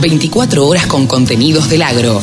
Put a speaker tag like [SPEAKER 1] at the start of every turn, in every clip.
[SPEAKER 1] 24 horas con contenidos del agro.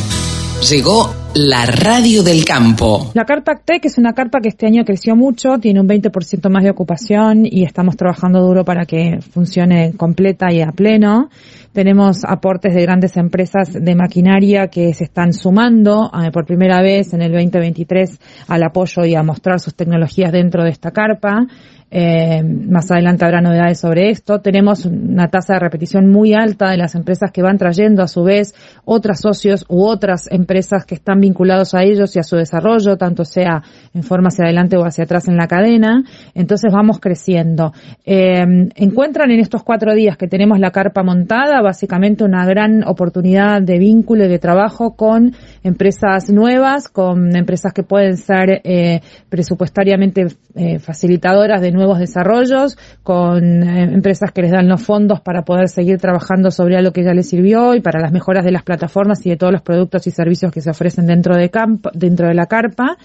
[SPEAKER 1] Llegó la radio del campo.
[SPEAKER 2] La carpa Tech es una carpa que este año creció mucho, tiene un 20% más de ocupación y estamos trabajando duro para que funcione completa y a pleno. Tenemos aportes de grandes empresas de maquinaria que se están sumando eh, por primera vez en el 2023 al apoyo y a mostrar sus tecnologías dentro de esta carpa. Eh, más adelante habrá novedades sobre esto. Tenemos una tasa de repetición muy alta de las empresas que van trayendo a su vez otras socios u otras empresas que están vinculados a ellos y a su desarrollo, tanto sea en forma hacia adelante o hacia atrás en la cadena. Entonces vamos creciendo. Eh, encuentran en estos cuatro días que tenemos la carpa montada básicamente una gran oportunidad de vínculo y de trabajo con empresas nuevas, con empresas que pueden ser eh, presupuestariamente eh, facilitadoras de nuevos desarrollos, con eh, empresas que les dan los fondos para poder seguir trabajando sobre algo que ya les sirvió y para las mejoras de las plataformas y de todos los productos y servicios que se ofrecen dentro de, camp dentro de la carpa.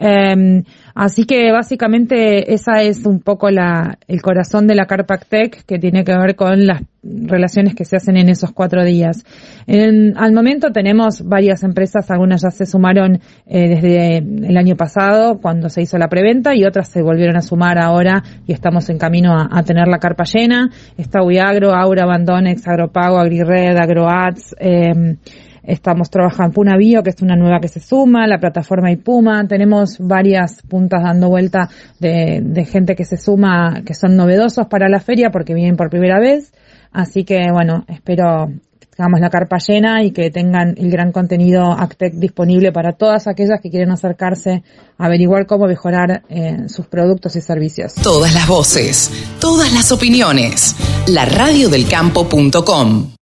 [SPEAKER 2] Eh, así que básicamente esa es un poco la, el corazón de la Carpac Tech que tiene que ver con las relaciones que se hacen en esos cuatro días. En, al momento tenemos varias empresas, algunas ya se sumaron eh, desde el año pasado cuando se hizo la preventa y otras se volvieron a sumar ahora y estamos en camino a, tener la carpa llena. Está Uiagro, Aura, Abandonex, Agropago, AgriRed, AgroAds, eh, Estamos trabajando Puna Bio, que es una nueva que se suma, la plataforma Ipuma. Tenemos varias puntas dando vuelta de, de gente que se suma, que son novedosos para la feria porque vienen por primera vez. Así que, bueno, espero tengamos la carpa llena y que tengan el gran contenido Actec disponible para todas aquellas que quieren acercarse a averiguar cómo mejorar eh, sus productos y servicios.
[SPEAKER 1] Todas las voces, todas las opiniones. La radiodelcampo.com